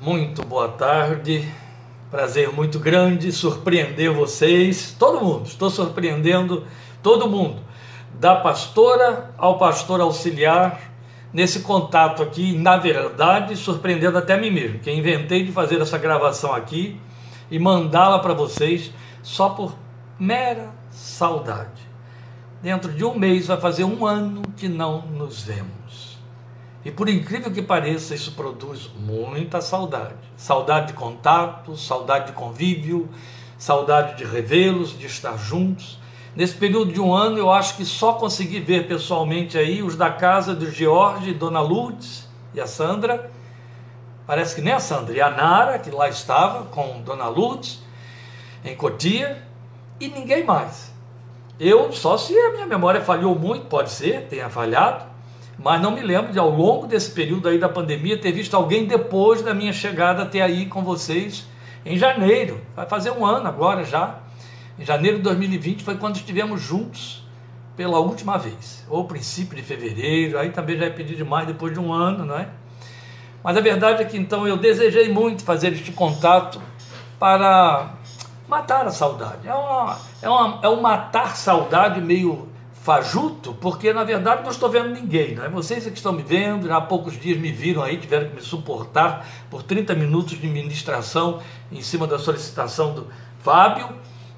Muito boa tarde. Prazer muito grande surpreender vocês, todo mundo. Estou surpreendendo todo mundo, da pastora ao pastor auxiliar, nesse contato aqui, na verdade, surpreendendo até mim mesmo, que inventei de fazer essa gravação aqui e mandá-la para vocês só por mera saudade. Dentro de um mês vai fazer um ano que não nos vemos. E por incrível que pareça, isso produz muita saudade. Saudade de contato, saudade de convívio, saudade de revê-los, de estar juntos. Nesse período de um ano, eu acho que só consegui ver pessoalmente aí os da casa do George, Dona Lourdes e a Sandra. Parece que nem a Sandra, e a Nara, que lá estava com Dona Lourdes, em Cotia, e ninguém mais. Eu, só se a minha memória falhou muito, pode ser, tenha falhado, mas não me lembro de ao longo desse período aí da pandemia ter visto alguém depois da minha chegada até aí com vocês em janeiro. Vai fazer um ano agora já. Em janeiro de 2020 foi quando estivemos juntos pela última vez, ou princípio de fevereiro, aí também já é pedir demais depois de um ano, não é? Mas a verdade é que então eu desejei muito fazer este contato para matar a saudade. É, uma, é, uma, é um matar saudade meio fajuto, porque na verdade não estou vendo ninguém, não é? Vocês é que estão me vendo, há poucos dias me viram aí, tiveram que me suportar por 30 minutos de ministração em cima da solicitação do Fábio,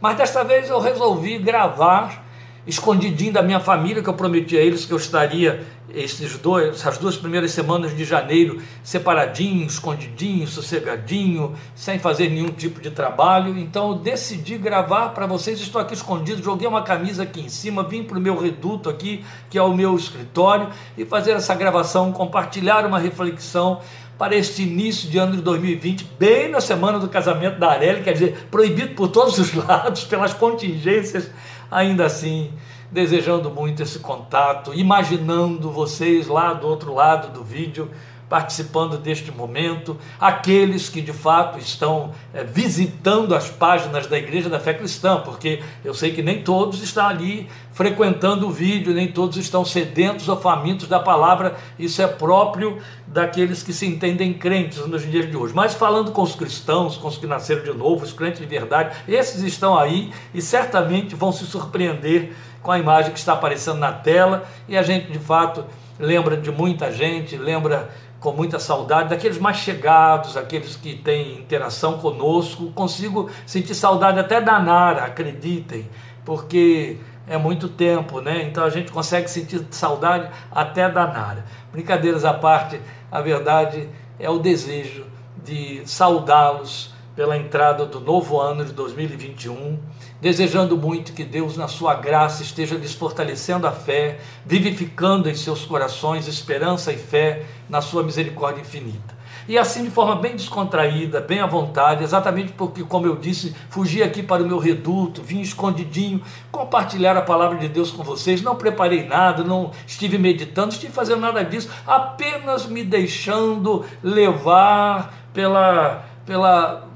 mas desta vez eu resolvi gravar escondidinho da minha família, que eu prometi a eles que eu estaria esses dois, essas duas primeiras semanas de janeiro separadinho, escondidinho, sossegadinho, sem fazer nenhum tipo de trabalho. Então eu decidi gravar para vocês. Estou aqui escondido, joguei uma camisa aqui em cima, vim para o meu reduto aqui, que é o meu escritório, e fazer essa gravação, compartilhar uma reflexão para este início de ano de 2020, bem na semana do casamento da Arely, quer dizer, proibido por todos os lados, pelas contingências, ainda assim desejando muito esse contato, imaginando vocês lá do outro lado do vídeo participando deste momento, aqueles que de fato estão é, visitando as páginas da Igreja da Fé Cristã, porque eu sei que nem todos estão ali frequentando o vídeo, nem todos estão sedentos ou famintos da palavra, isso é próprio daqueles que se entendem crentes nos dias de hoje. Mas falando com os cristãos, com os que nasceram de novo, os crentes de verdade, esses estão aí e certamente vão se surpreender com a imagem que está aparecendo na tela e a gente de fato lembra de muita gente, lembra com muita saudade daqueles mais chegados, aqueles que têm interação conosco. Consigo sentir saudade até da Nara, acreditem, porque é muito tempo, né? Então a gente consegue sentir saudade até da Nara. Brincadeiras à parte, a verdade é o desejo de saudá-los pela entrada do novo ano de 2021 desejando muito que Deus, na sua graça, esteja lhes fortalecendo a fé, vivificando em seus corações esperança e fé na sua misericórdia infinita. E assim, de forma bem descontraída, bem à vontade, exatamente porque, como eu disse, fugi aqui para o meu reduto, vim escondidinho, compartilhar a palavra de Deus com vocês. Não preparei nada, não estive meditando, não estive fazendo nada disso, apenas me deixando levar pela, pela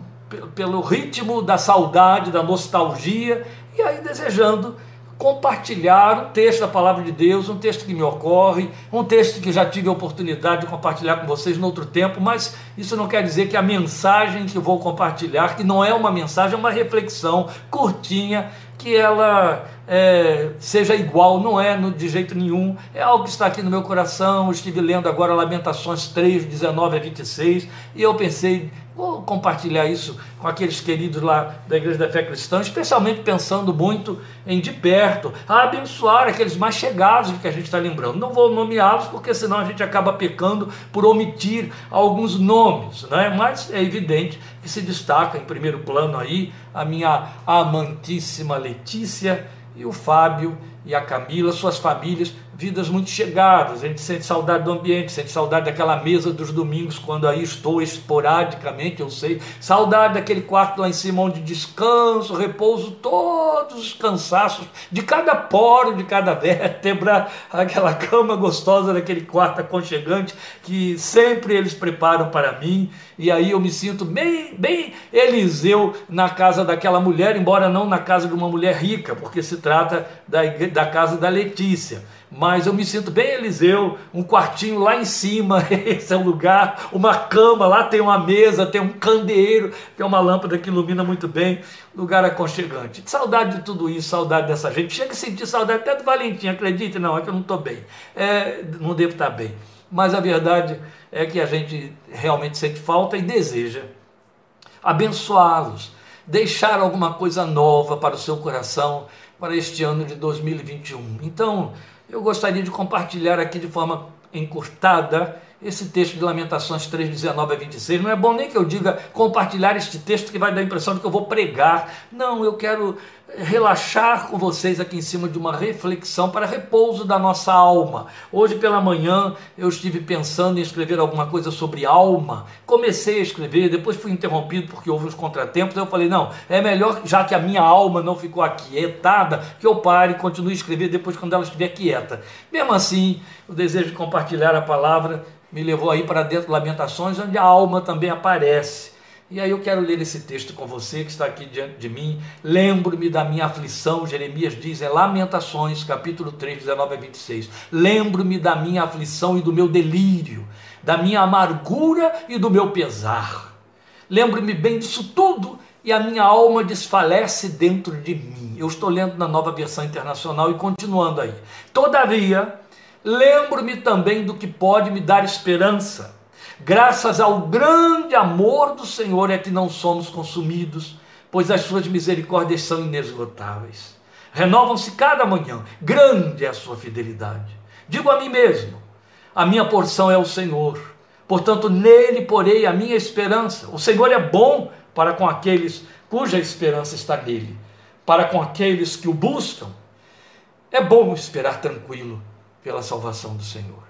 pelo ritmo da saudade, da nostalgia, e aí desejando compartilhar um texto da palavra de Deus, um texto que me ocorre, um texto que já tive a oportunidade de compartilhar com vocês no outro tempo, mas isso não quer dizer que a mensagem que vou compartilhar, que não é uma mensagem, é uma reflexão curtinha, que ela é, seja igual, não é no, de jeito nenhum, é algo que está aqui no meu coração. Eu estive lendo agora Lamentações 3, 19 a 26, e eu pensei, Vou compartilhar isso com aqueles queridos lá da Igreja da Fé Cristã, especialmente pensando muito em de perto, a abençoar aqueles mais chegados que a gente está lembrando. Não vou nomeá-los, porque senão a gente acaba pecando por omitir alguns nomes, né? mas é evidente que se destaca em primeiro plano aí a minha amantíssima Letícia e o Fábio e a Camila, suas famílias, vidas muito chegadas. A gente sente saudade do ambiente, sente saudade daquela mesa dos domingos, quando aí estou esporadicamente, eu sei. Saudade daquele quarto lá em cima onde descanso, repouso todos os cansaços de cada poro, de cada vértebra, aquela cama gostosa daquele quarto aconchegante que sempre eles preparam para mim. E aí eu me sinto bem, bem Eliseu na casa daquela mulher, embora não na casa de uma mulher rica, porque se trata da, da casa da Letícia mas eu me sinto bem Eliseu, um quartinho lá em cima, esse é o lugar, uma cama, lá tem uma mesa, tem um candeeiro, é uma lâmpada que ilumina muito bem, lugar aconchegante. Saudade de tudo isso, saudade dessa gente. Chega a sentir saudade até do Valentim, acredite, não, é que eu não estou bem, é, não devo estar bem. Mas a verdade é que a gente realmente sente falta e deseja abençoá-los, deixar alguma coisa nova para o seu coração para este ano de 2021. Então, eu gostaria de compartilhar aqui de forma encurtada esse texto de Lamentações 3, 19 a 26. Não é bom nem que eu diga compartilhar este texto que vai dar a impressão de que eu vou pregar. Não, eu quero relaxar com vocês aqui em cima de uma reflexão para repouso da nossa alma. Hoje pela manhã eu estive pensando em escrever alguma coisa sobre alma. Comecei a escrever, depois fui interrompido porque houve uns contratempos. Eu falei: não, é melhor, já que a minha alma não ficou aquietada, que eu pare e continue a escrever depois quando ela estiver quieta. Mesmo assim, o desejo de compartilhar a palavra me levou aí para dentro de Lamentações, onde a alma também aparece. E aí eu quero ler esse texto com você que está aqui diante de mim. Lembro-me da minha aflição, Jeremias diz, é Lamentações, capítulo 3, 19 a 26. Lembro-me da minha aflição e do meu delírio, da minha amargura e do meu pesar. Lembro-me bem disso tudo e a minha alma desfalece dentro de mim. Eu estou lendo na nova versão internacional e continuando aí. Todavia, lembro-me também do que pode me dar esperança Graças ao grande amor do Senhor é que não somos consumidos, pois as suas misericórdias são inesgotáveis. Renovam-se cada manhã, grande é a sua fidelidade. Digo a mim mesmo: a minha porção é o Senhor, portanto, nele porei a minha esperança. O Senhor é bom para com aqueles cuja esperança está nele, para com aqueles que o buscam. É bom esperar tranquilo pela salvação do Senhor.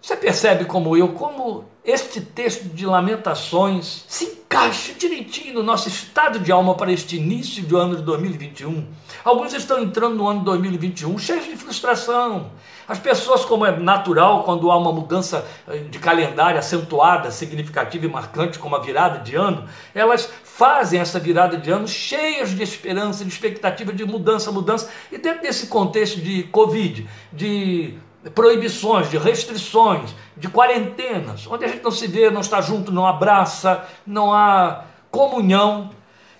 Você percebe como eu, como este texto de Lamentações se encaixa direitinho no nosso estado de alma para este início do ano de 2021. Alguns estão entrando no ano de 2021 cheios de frustração. As pessoas, como é natural, quando há uma mudança eh, de calendário acentuada, significativa e marcante, como a virada de ano, elas fazem essa virada de ano cheias de esperança, de expectativa de mudança, mudança. E dentro desse contexto de Covid, de proibições, de restrições, de quarentenas, onde a gente não se vê, não está junto, não abraça, não há comunhão.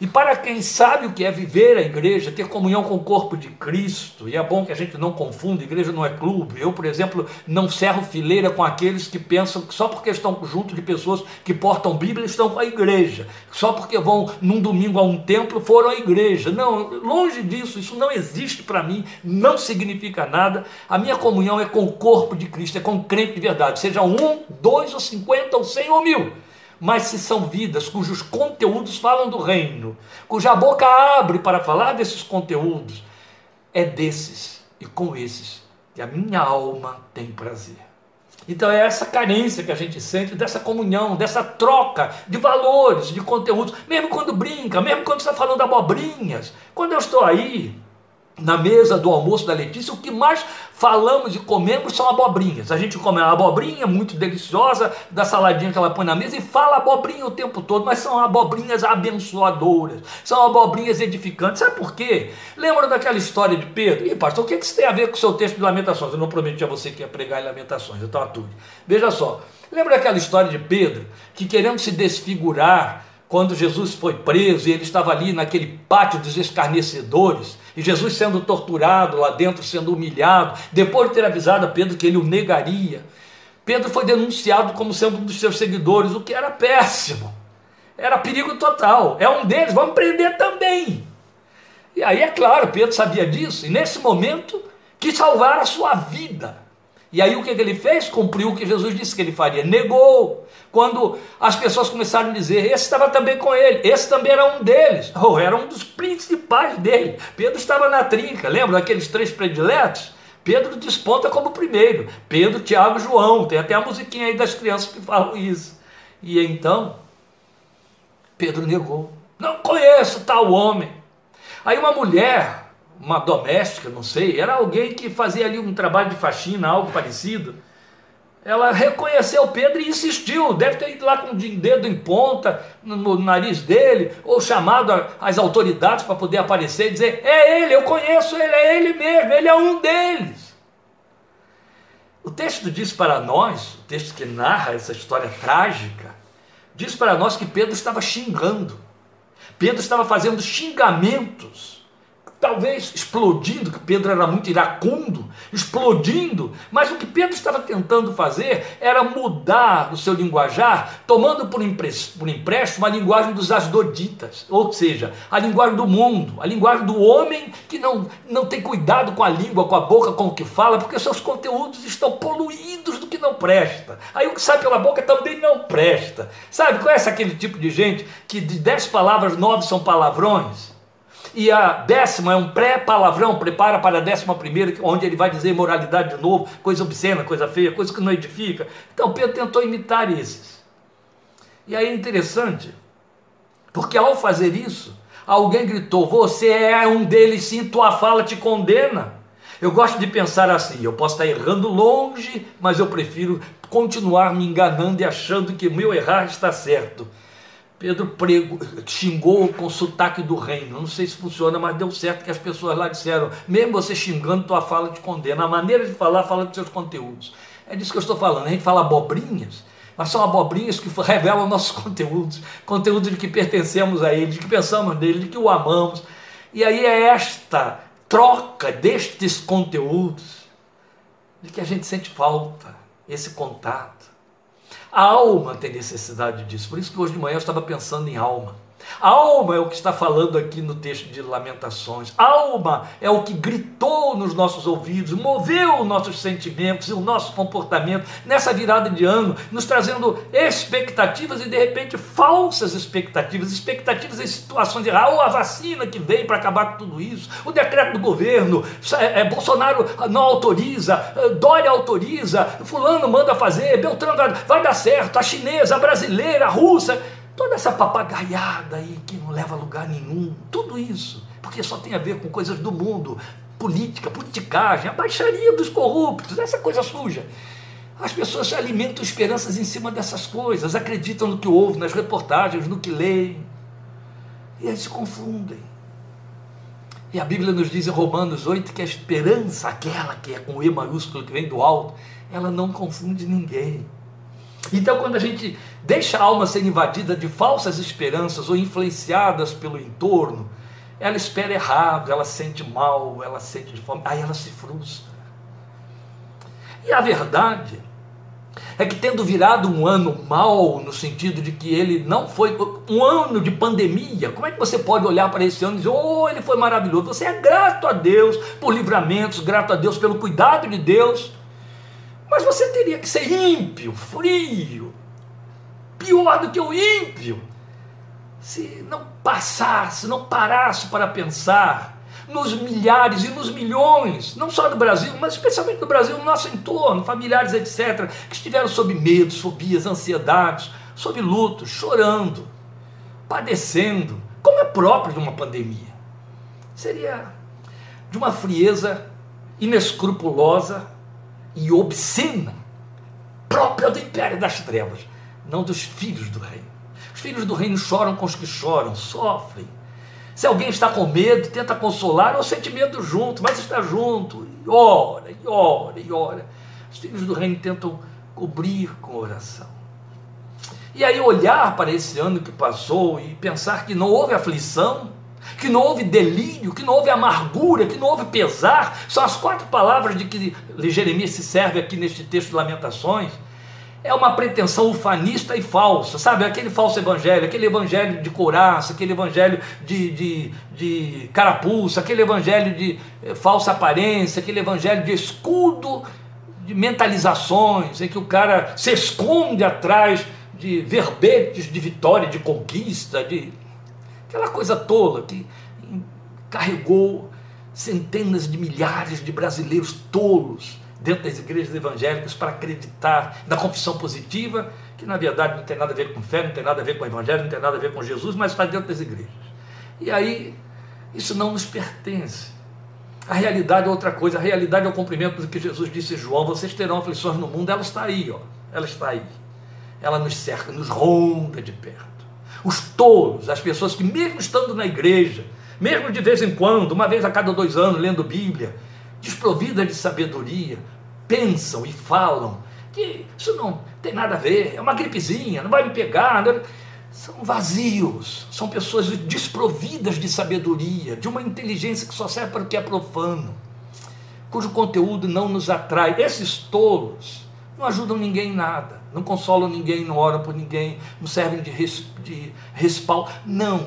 E para quem sabe o que é viver a igreja, ter comunhão com o corpo de Cristo, e é bom que a gente não confunda, igreja não é clube. Eu, por exemplo, não cerro fileira com aqueles que pensam que só porque estão junto de pessoas que portam Bíblia estão com a igreja, só porque vão num domingo a um templo foram à igreja. Não, longe disso, isso não existe para mim, não significa nada. A minha comunhão é com o corpo de Cristo, é com o crente de verdade, seja um, dois ou cinquenta ou cem ou mil mas se são vidas cujos conteúdos falam do reino, cuja boca abre para falar desses conteúdos, é desses e com esses que a minha alma tem prazer. Então é essa carência que a gente sente dessa comunhão, dessa troca de valores, de conteúdos, mesmo quando brinca, mesmo quando está falando abobrinhas. Quando eu estou aí, na mesa do almoço da Letícia, o que mais falamos e comemos são abobrinhas. A gente come a abobrinha muito deliciosa, da saladinha que ela põe na mesa e fala abobrinha o tempo todo, mas são abobrinhas abençoadoras, são abobrinhas edificantes. Sabe por quê? Lembra daquela história de Pedro? E pastor, o que isso tem a ver com o seu texto de Lamentações? Eu não prometi a você que ia pregar em Lamentações, estava tudo. Veja só, lembra daquela história de Pedro, que querendo se desfigurar, quando Jesus foi preso e ele estava ali naquele pátio dos escarnecedores, Jesus sendo torturado lá dentro, sendo humilhado, depois de ter avisado a Pedro que ele o negaria, Pedro foi denunciado como sendo um dos seus seguidores, o que era péssimo, era perigo total. É um deles, vamos prender também. E aí, é claro, Pedro sabia disso, e nesse momento quis salvar a sua vida. E aí o que, ele fez? Cumpriu o que Jesus disse que ele faria. Negou. Quando as pessoas começaram a dizer, esse estava também com ele, esse também era um deles, ou era um dos principais dele. Pedro estava na trinca, lembra daqueles três prediletos? Pedro desponta como primeiro. Pedro, Tiago João. Tem até a musiquinha aí das crianças que falam isso. E então, Pedro negou. Não conheço tal homem. Aí uma mulher uma doméstica, não sei, era alguém que fazia ali um trabalho de faxina, algo parecido. ela reconheceu Pedro e insistiu. Deve ter ido lá com o dedo em ponta no, nariz dele, ou chamado as autoridades para poder aparecer e dizer: É ele, eu conheço ele, é ele mesmo, ele é um deles. O texto diz para nós, o texto que narra essa história trágica, diz para nós que Pedro estava xingando. Pedro estava fazendo xingamentos talvez explodindo, que Pedro era muito iracundo, explodindo, mas o que Pedro estava tentando fazer era mudar o seu linguajar, tomando por, por empréstimo a linguagem dos asdoditas, ou seja, a linguagem do mundo, a linguagem do homem que não, não tem cuidado com a língua, com a boca, com o que fala, porque seus conteúdos estão poluídos do que não presta. Aí o que sai pela boca também não presta. Sabe, conhece aquele tipo de gente que de dez palavras, nove são palavrões? E a décima é um pré-palavrão, prepara para a décima primeira, onde ele vai dizer moralidade de novo, coisa obscena, coisa feia, coisa que não edifica. Então Pedro tentou imitar esses. E aí é interessante, porque ao fazer isso, alguém gritou: Você é um deles, sim, tua fala te condena. Eu gosto de pensar assim: eu posso estar errando longe, mas eu prefiro continuar me enganando e achando que meu errar está certo. Pedro prego, xingou com sotaque do reino. Não sei se funciona, mas deu certo que as pessoas lá disseram: mesmo você xingando, tua fala te condena. A maneira de falar fala dos seus conteúdos. É disso que eu estou falando. A gente fala abobrinhas, mas são abobrinhas que revelam nossos conteúdos conteúdo de que pertencemos a Ele, de que pensamos nele, de que o amamos. E aí é esta troca destes conteúdos de que a gente sente falta, esse contato. A alma tem necessidade disso. Por isso que hoje de manhã eu estava pensando em alma. Alma é o que está falando aqui no texto de Lamentações. Alma é o que gritou nos nossos ouvidos, moveu nossos sentimentos e o nosso comportamento nessa virada de ano, nos trazendo expectativas e de repente falsas expectativas, expectativas em situações de ou a vacina que veio para acabar com tudo isso, o decreto do governo, é, é, Bolsonaro não autoriza, é, Dória autoriza, fulano manda fazer, Beltrano vai dar certo, a chinesa, a brasileira, a russa Toda essa papagaiada aí que não leva a lugar nenhum, tudo isso, porque só tem a ver com coisas do mundo, política, politicagem, a baixaria dos corruptos, essa coisa suja. As pessoas alimentam esperanças em cima dessas coisas, acreditam no que ouvem, nas reportagens, no que leem, e aí se confundem. E a Bíblia nos diz em Romanos 8 que a esperança, aquela que é com E maiúsculo, que vem do alto, ela não confunde ninguém. Então, quando a gente deixa a alma ser invadida de falsas esperanças ou influenciadas pelo entorno, ela espera errado, ela sente mal, ela sente fome, aí ela se frustra. E a verdade é que, tendo virado um ano mal, no sentido de que ele não foi um ano de pandemia, como é que você pode olhar para esse ano e dizer, oh, ele foi maravilhoso? Você é grato a Deus por livramentos, grato a Deus pelo cuidado de Deus mas você teria que ser ímpio, frio, pior do que o ímpio, se não passasse, não parasse para pensar nos milhares e nos milhões, não só do Brasil, mas especialmente do Brasil, no nosso entorno, familiares, etc., que estiveram sob medos, fobias, ansiedades, sob luto, chorando, padecendo, como é próprio de uma pandemia. Seria de uma frieza inescrupulosa e obscena, própria do império das trevas, não dos filhos do reino. Os filhos do reino choram com os que choram, sofrem. Se alguém está com medo, tenta consolar ou sente medo junto, mas está junto, e ora, e ora, e ora. Os filhos do reino tentam cobrir com oração. E aí olhar para esse ano que passou e pensar que não houve aflição, que não houve delírio, que não houve amargura, que não houve pesar. São as quatro palavras de que Jeremias se serve aqui neste texto de Lamentações. É uma pretensão ufanista e falsa, sabe? Aquele falso evangelho, aquele evangelho de couraça, aquele evangelho de, de, de carapuça, aquele evangelho de eh, falsa aparência, aquele evangelho de escudo de mentalizações, em que o cara se esconde atrás de verbetes de vitória, de conquista, de Aquela coisa tola que carregou centenas de milhares de brasileiros tolos dentro das igrejas evangélicas para acreditar na confissão positiva, que na verdade não tem nada a ver com fé, não tem nada a ver com o evangelho, não tem nada a ver com Jesus, mas está dentro das igrejas. E aí, isso não nos pertence. A realidade é outra coisa, a realidade é o cumprimento do que Jesus disse João: vocês terão aflições no mundo, ela está aí, ó. Ela está aí. Ela nos cerca, nos ronda de perto. Os tolos, as pessoas que, mesmo estando na igreja, mesmo de vez em quando, uma vez a cada dois anos, lendo Bíblia, desprovidas de sabedoria, pensam e falam que isso não tem nada a ver, é uma gripezinha, não vai me pegar. Não... São vazios, são pessoas desprovidas de sabedoria, de uma inteligência que só serve para o que é profano, cujo conteúdo não nos atrai. Esses tolos não ajudam ninguém em nada, não consolam ninguém, não oram por ninguém, não servem de, res, de respaldo. Não.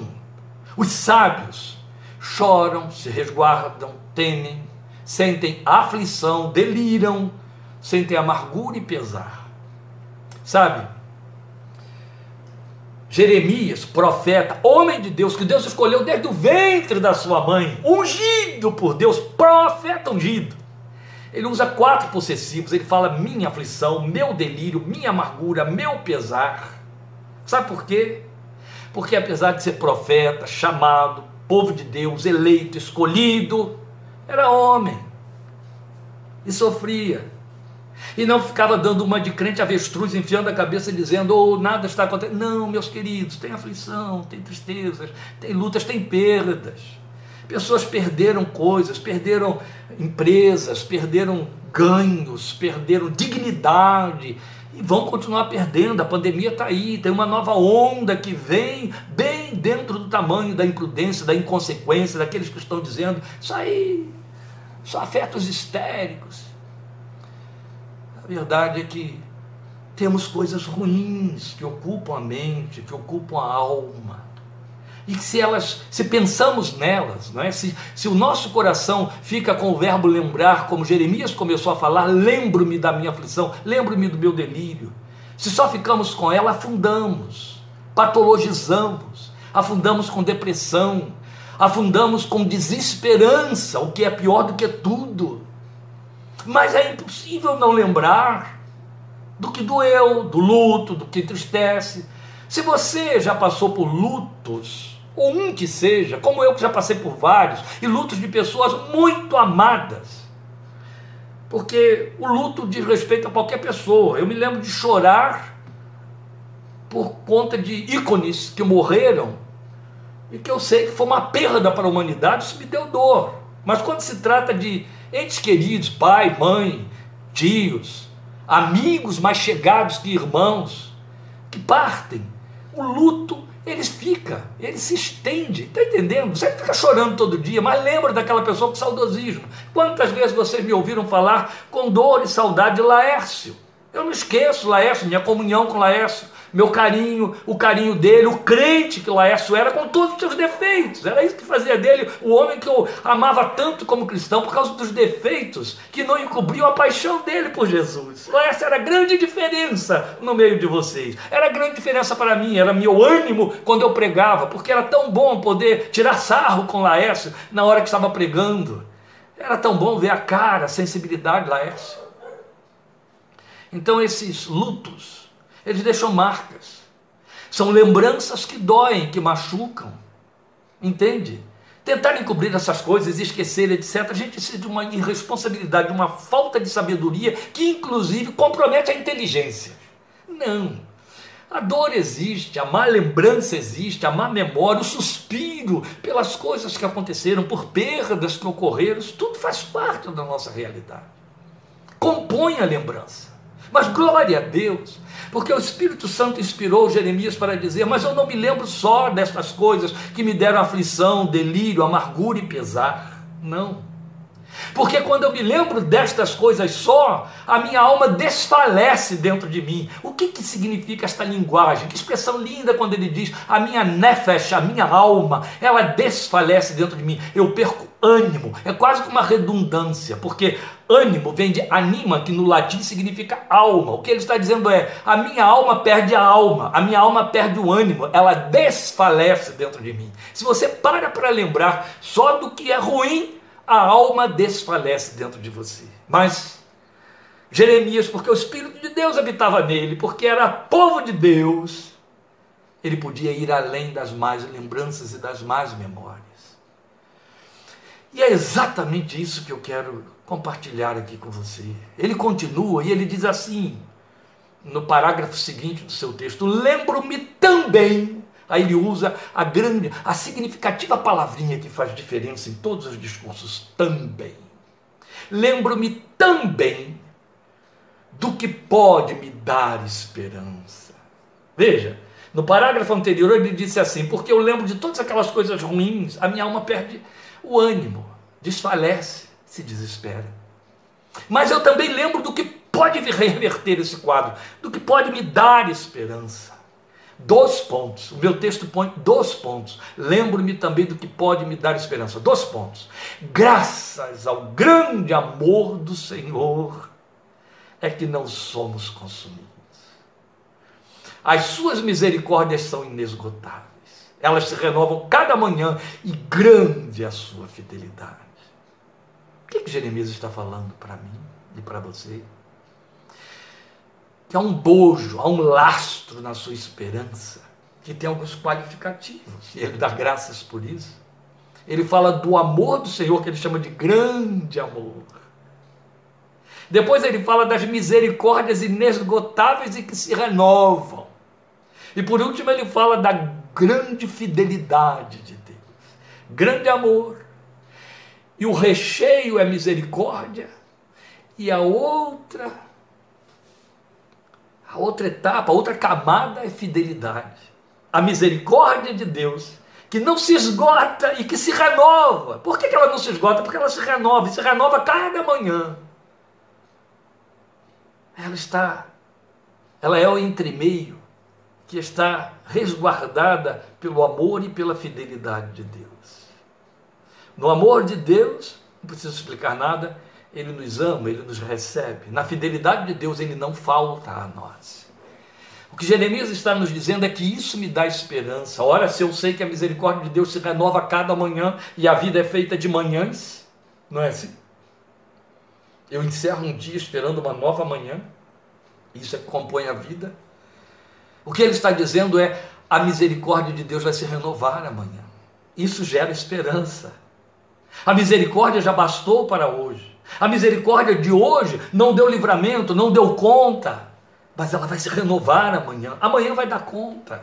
Os sábios choram, se resguardam, temem, sentem aflição, deliram, sentem amargura e pesar. Sabe? Jeremias, profeta, homem de Deus, que Deus escolheu desde o ventre da sua mãe, ungido por Deus, profeta ungido. Ele usa quatro possessivos, ele fala minha aflição, meu delírio, minha amargura, meu pesar. Sabe por quê? Porque apesar de ser profeta, chamado, povo de Deus, eleito, escolhido, era homem e sofria. E não ficava dando uma de crente avestruz, enfiando a cabeça dizendo, oh, nada está acontecendo. Não, meus queridos, tem aflição, tem tristezas, tem lutas, tem perdas. Pessoas perderam coisas, perderam empresas, perderam ganhos, perderam dignidade e vão continuar perdendo. A pandemia está aí, tem uma nova onda que vem bem dentro do tamanho da imprudência, da inconsequência, daqueles que estão dizendo isso aí só afeta os histéricos. A verdade é que temos coisas ruins que ocupam a mente, que ocupam a alma. E que se elas, se pensamos nelas, não é? se, se o nosso coração fica com o verbo lembrar, como Jeremias começou a falar, lembro-me da minha aflição, lembro-me do meu delírio. Se só ficamos com ela, afundamos, patologizamos, afundamos com depressão, afundamos com desesperança, o que é pior do que tudo. Mas é impossível não lembrar do que doeu, do luto, do que entristece. Se você já passou por lutos, ou um que seja, como eu que já passei por vários, e lutos de pessoas muito amadas, porque o luto diz respeito a qualquer pessoa. Eu me lembro de chorar por conta de ícones que morreram e que eu sei que foi uma perda para a humanidade, isso me deu dor. Mas quando se trata de entes queridos, pai, mãe, tios, amigos mais chegados que irmãos, que partem. O luto, ele fica, ele se estende, está entendendo? Você fica chorando todo dia, mas lembra daquela pessoa com saudosismo. Quantas vezes vocês me ouviram falar com dor e saudade de Laércio? Eu não esqueço Laércio, minha comunhão com Laércio meu carinho, o carinho dele, o crente que Laércio era, com todos os seus defeitos. Era isso que fazia dele o homem que eu amava tanto como cristão, por causa dos defeitos que não encobriam a paixão dele por Jesus. Laércio era grande diferença no meio de vocês. Era grande diferença para mim, era meu ânimo quando eu pregava, porque era tão bom poder tirar sarro com Laércio na hora que estava pregando. Era tão bom ver a cara, a sensibilidade de Laércio. Então, esses lutos eles deixam marcas. São lembranças que doem, que machucam. Entende? Tentar encobrir essas coisas, esquecer, etc., a gente precisa de uma irresponsabilidade, de uma falta de sabedoria que, inclusive, compromete a inteligência. Não. A dor existe, a má lembrança existe, a má memória, o suspiro pelas coisas que aconteceram, por perdas que ocorreram, isso tudo faz parte da nossa realidade. Compõe a lembrança. Mas glória a Deus, porque o Espírito Santo inspirou Jeremias para dizer: Mas eu não me lembro só destas coisas que me deram aflição, delírio, amargura e pesar. Não. Porque quando eu me lembro destas coisas só, a minha alma desfalece dentro de mim. O que, que significa esta linguagem? Que expressão linda quando ele diz a minha nefesh, a minha alma, ela desfalece dentro de mim. Eu perco ânimo. É quase que uma redundância, porque ânimo vem de anima, que no latim significa alma. O que ele está dizendo é: a minha alma perde a alma, a minha alma perde o ânimo, ela desfalece dentro de mim. Se você para para lembrar só do que é ruim, a alma desfalece dentro de você. Mas Jeremias, porque o Espírito de Deus habitava nele, porque era povo de Deus, ele podia ir além das más lembranças e das más memórias. E é exatamente isso que eu quero compartilhar aqui com você. Ele continua e ele diz assim, no parágrafo seguinte do seu texto: Lembro-me também. Aí ele usa a grande, a significativa palavrinha que faz diferença em todos os discursos, também. Lembro-me também do que pode me dar esperança. Veja, no parágrafo anterior ele disse assim: Porque eu lembro de todas aquelas coisas ruins, a minha alma perde o ânimo, desfalece, se desespera. Mas eu também lembro do que pode reverter esse quadro, do que pode me dar esperança. Dois pontos. O meu texto põe dois pontos. Lembro-me também do que pode me dar esperança. Dois pontos. Graças ao grande amor do Senhor é que não somos consumidos. As suas misericórdias são inesgotáveis. Elas se renovam cada manhã e grande é a sua fidelidade. O que, que Jeremias está falando para mim e para você? Que há um bojo, há um lastro na sua esperança, que tem alguns qualificativos, e ele dá graças por isso. Ele fala do amor do Senhor, que ele chama de grande amor. Depois ele fala das misericórdias inesgotáveis e que se renovam. E por último ele fala da grande fidelidade de Deus, grande amor. E o recheio é misericórdia, e a outra a outra etapa, a outra camada é fidelidade. A misericórdia de Deus, que não se esgota e que se renova. Por que ela não se esgota? Porque ela se renova, e se renova cada manhã ela está, ela é o entremeio que está resguardada pelo amor e pela fidelidade de Deus. No amor de Deus, não preciso explicar nada, ele nos ama, ele nos recebe. Na fidelidade de Deus, ele não falta a nós. O que Jeremias está nos dizendo é que isso me dá esperança. Ora, se eu sei que a misericórdia de Deus se renova cada manhã e a vida é feita de manhãs, não é assim? Eu encerro um dia esperando uma nova manhã. Isso é que compõe a vida. O que ele está dizendo é: a misericórdia de Deus vai se renovar amanhã. Isso gera esperança. A misericórdia já bastou para hoje. A misericórdia de hoje não deu livramento, não deu conta, mas ela vai se renovar amanhã. Amanhã vai dar conta.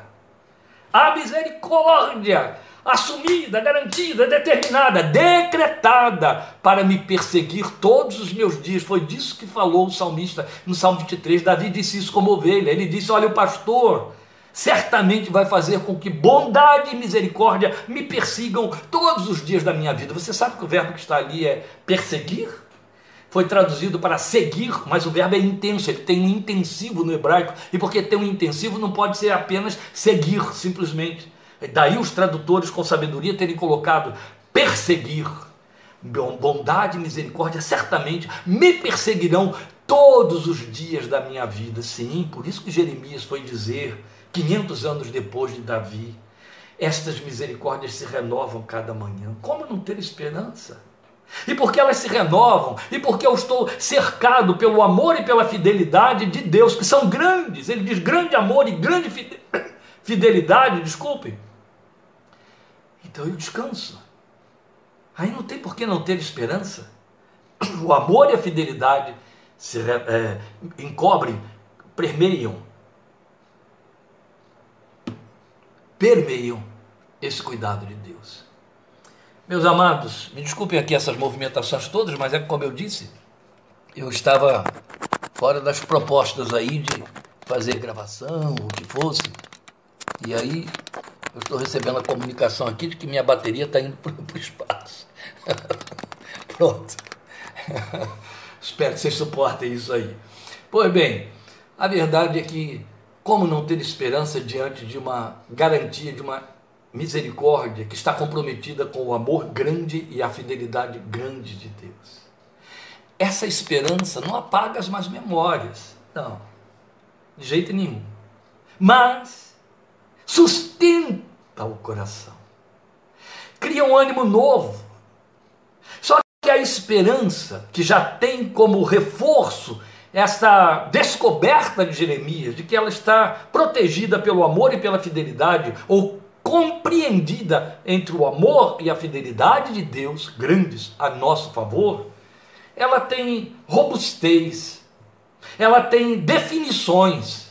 A misericórdia assumida, garantida, determinada, decretada para me perseguir todos os meus dias. Foi disso que falou o salmista no Salmo 23. Davi disse isso como ovelha. Ele disse: Olha, o pastor certamente vai fazer com que bondade e misericórdia me persigam todos os dias da minha vida. Você sabe que o verbo que está ali é perseguir? Foi traduzido para seguir, mas o verbo é intenso, ele tem um intensivo no hebraico, e porque tem um intensivo não pode ser apenas seguir, simplesmente. Daí os tradutores com sabedoria terem colocado perseguir. Bondade e misericórdia certamente me perseguirão todos os dias da minha vida. Sim, por isso que Jeremias foi dizer, 500 anos depois de Davi, estas misericórdias se renovam cada manhã. Como não ter esperança? E porque elas se renovam, e porque eu estou cercado pelo amor e pela fidelidade de Deus, que são grandes. Ele diz grande amor e grande fidelidade, desculpe. Então eu descanso. Aí não tem por que não ter esperança. O amor e a fidelidade se é, encobrem, permeiam, permeiam esse cuidado de Deus. Meus amados, me desculpem aqui essas movimentações todas, mas é como eu disse, eu estava fora das propostas aí de fazer gravação, o que fosse. E aí eu estou recebendo a comunicação aqui de que minha bateria está indo para o espaço. Pronto. Espero que vocês suportem isso aí. Pois bem, a verdade é que, como não ter esperança diante de uma garantia, de uma misericórdia que está comprometida com o amor grande e a fidelidade grande de Deus? Essa esperança não apaga as más memórias, não, de jeito nenhum. Mas sustenta o coração, cria um ânimo novo. Só que a esperança, que já tem como reforço essa descoberta de Jeremias, de que ela está protegida pelo amor e pela fidelidade, ou compreendida entre o amor e a fidelidade de Deus, grandes a nosso favor, ela tem robustez, ela tem definições,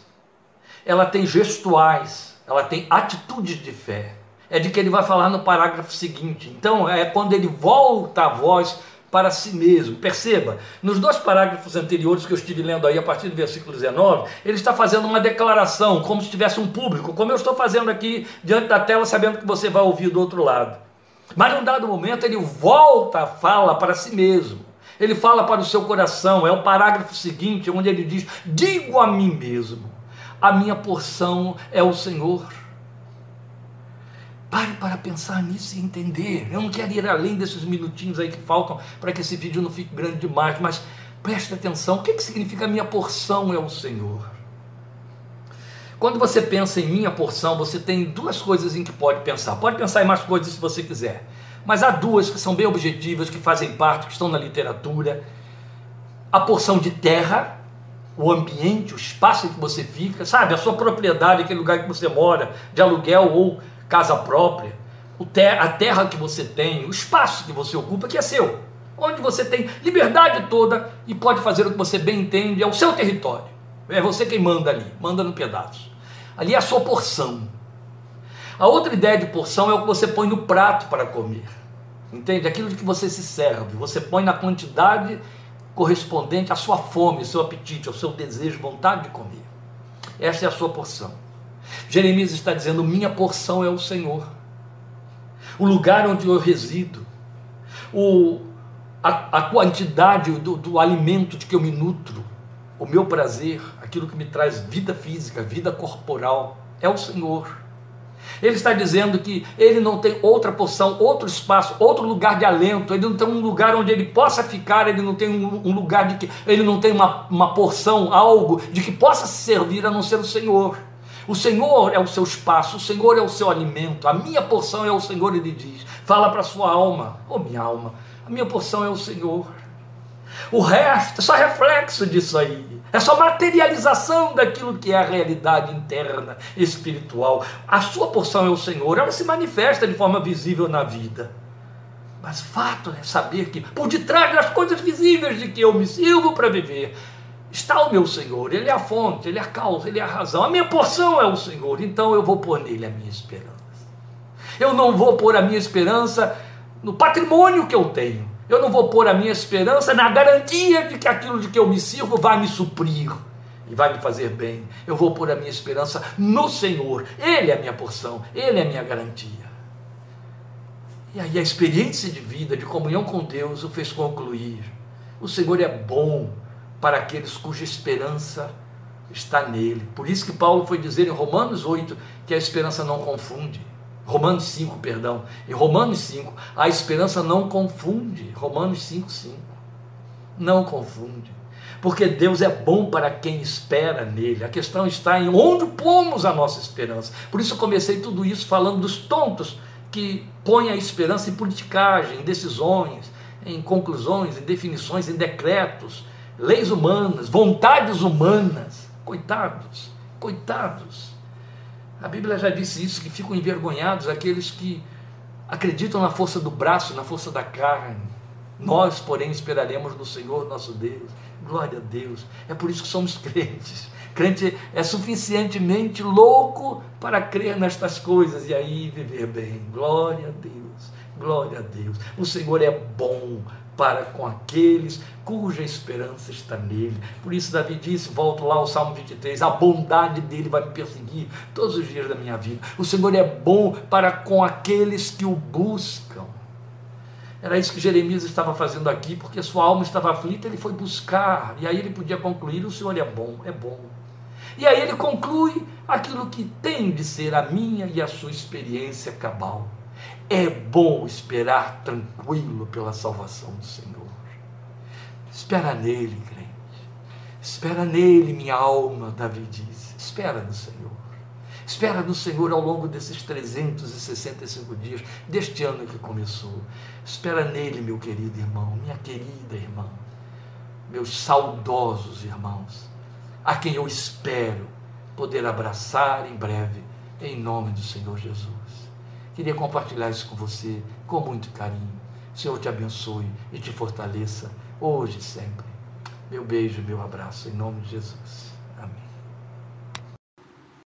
ela tem gestuais, ela tem atitudes de fé. É de que ele vai falar no parágrafo seguinte. Então, é quando ele volta a voz para si mesmo. Perceba, nos dois parágrafos anteriores que eu estive lendo aí, a partir do versículo 19, ele está fazendo uma declaração, como se tivesse um público, como eu estou fazendo aqui diante da tela, sabendo que você vai ouvir do outro lado. Mas num dado momento ele volta a fala para si mesmo. Ele fala para o seu coração, é o parágrafo seguinte, onde ele diz: Digo a mim mesmo, a minha porção é o Senhor Pare para pensar nisso e entender. Eu não quero ir além desses minutinhos aí que faltam para que esse vídeo não fique grande demais, mas preste atenção: o que, que significa minha porção é o Senhor? Quando você pensa em minha porção, você tem duas coisas em que pode pensar. Pode pensar em mais coisas se você quiser, mas há duas que são bem objetivas, que fazem parte, que estão na literatura: a porção de terra, o ambiente, o espaço em que você fica, sabe, a sua propriedade, aquele lugar que você mora, de aluguel ou casa própria, a terra que você tem, o espaço que você ocupa, que é seu, onde você tem liberdade toda e pode fazer o que você bem entende, é o seu território. É você quem manda ali, manda no pedaço. Ali é a sua porção. A outra ideia de porção é o que você põe no prato para comer. Entende? Aquilo de que você se serve. Você põe na quantidade correspondente à sua fome, ao seu apetite, ao seu desejo, vontade de comer. Essa é a sua porção. Jeremias está dizendo: minha porção é o Senhor, o lugar onde eu resido, o, a, a quantidade do, do alimento de que eu me nutro, o meu prazer, aquilo que me traz vida física, vida corporal, é o Senhor. Ele está dizendo que ele não tem outra porção, outro espaço, outro lugar de alento, ele não tem um lugar onde ele possa ficar, ele não tem um, lugar de que ele não tem uma, uma porção, algo de que possa se servir a não ser o Senhor. O Senhor é o seu espaço, o Senhor é o seu alimento, a minha porção é o Senhor, ele diz. Fala para a sua alma, ô oh, minha alma, a minha porção é o Senhor. O resto é só reflexo disso aí. É só materialização daquilo que é a realidade interna, espiritual. A sua porção é o Senhor, ela se manifesta de forma visível na vida. Mas fato é saber que por detrás das coisas visíveis de que eu me sirvo para viver, Está o meu Senhor, Ele é a fonte, Ele é a causa, Ele é a razão. A minha porção é o Senhor, então eu vou pôr nele a minha esperança. Eu não vou pôr a minha esperança no patrimônio que eu tenho. Eu não vou pôr a minha esperança na garantia de que aquilo de que eu me sirvo vai me suprir e vai me fazer bem. Eu vou pôr a minha esperança no Senhor. Ele é a minha porção, Ele é a minha garantia. E aí a experiência de vida, de comunhão com Deus, o fez concluir. O Senhor é bom, para aqueles cuja esperança está nele. Por isso que Paulo foi dizer em Romanos 8 que a esperança não confunde. Romanos 5, perdão. Em Romanos 5, a esperança não confunde. Romanos 5, 5. Não confunde. Porque Deus é bom para quem espera nele. A questão está em onde pomos a nossa esperança. Por isso eu comecei tudo isso falando dos tontos que põem a esperança em politicagem, em decisões, em conclusões, em definições, em decretos, leis humanas, vontades humanas. Coitados, coitados. A Bíblia já disse isso, que ficam envergonhados aqueles que acreditam na força do braço, na força da carne. Nós, porém, esperaremos no Senhor nosso Deus. Glória a Deus. É por isso que somos crentes. Crente é suficientemente louco para crer nestas coisas e aí viver bem. Glória a Deus. Glória a Deus. O Senhor é bom para com aqueles cuja esperança está nele. Por isso Davi disse, volto lá ao Salmo 23, a bondade dele vai me perseguir todos os dias da minha vida. O Senhor é bom para com aqueles que o buscam. Era isso que Jeremias estava fazendo aqui, porque sua alma estava aflita, ele foi buscar, e aí ele podia concluir: o Senhor é bom, é bom. E aí ele conclui aquilo que tem de ser a minha e a sua experiência cabal. É bom esperar tranquilo pela salvação do Senhor. Espera nele, crente. Espera nele, minha alma, Davi diz. Espera no Senhor. Espera no Senhor ao longo desses 365 dias, deste ano que começou. Espera nele, meu querido irmão, minha querida irmã, meus saudosos irmãos, a quem eu espero poder abraçar em breve, em nome do Senhor Jesus. Queria compartilhar isso com você com muito carinho. O Senhor te abençoe e te fortaleça hoje e sempre. Meu beijo, meu abraço, em nome de Jesus.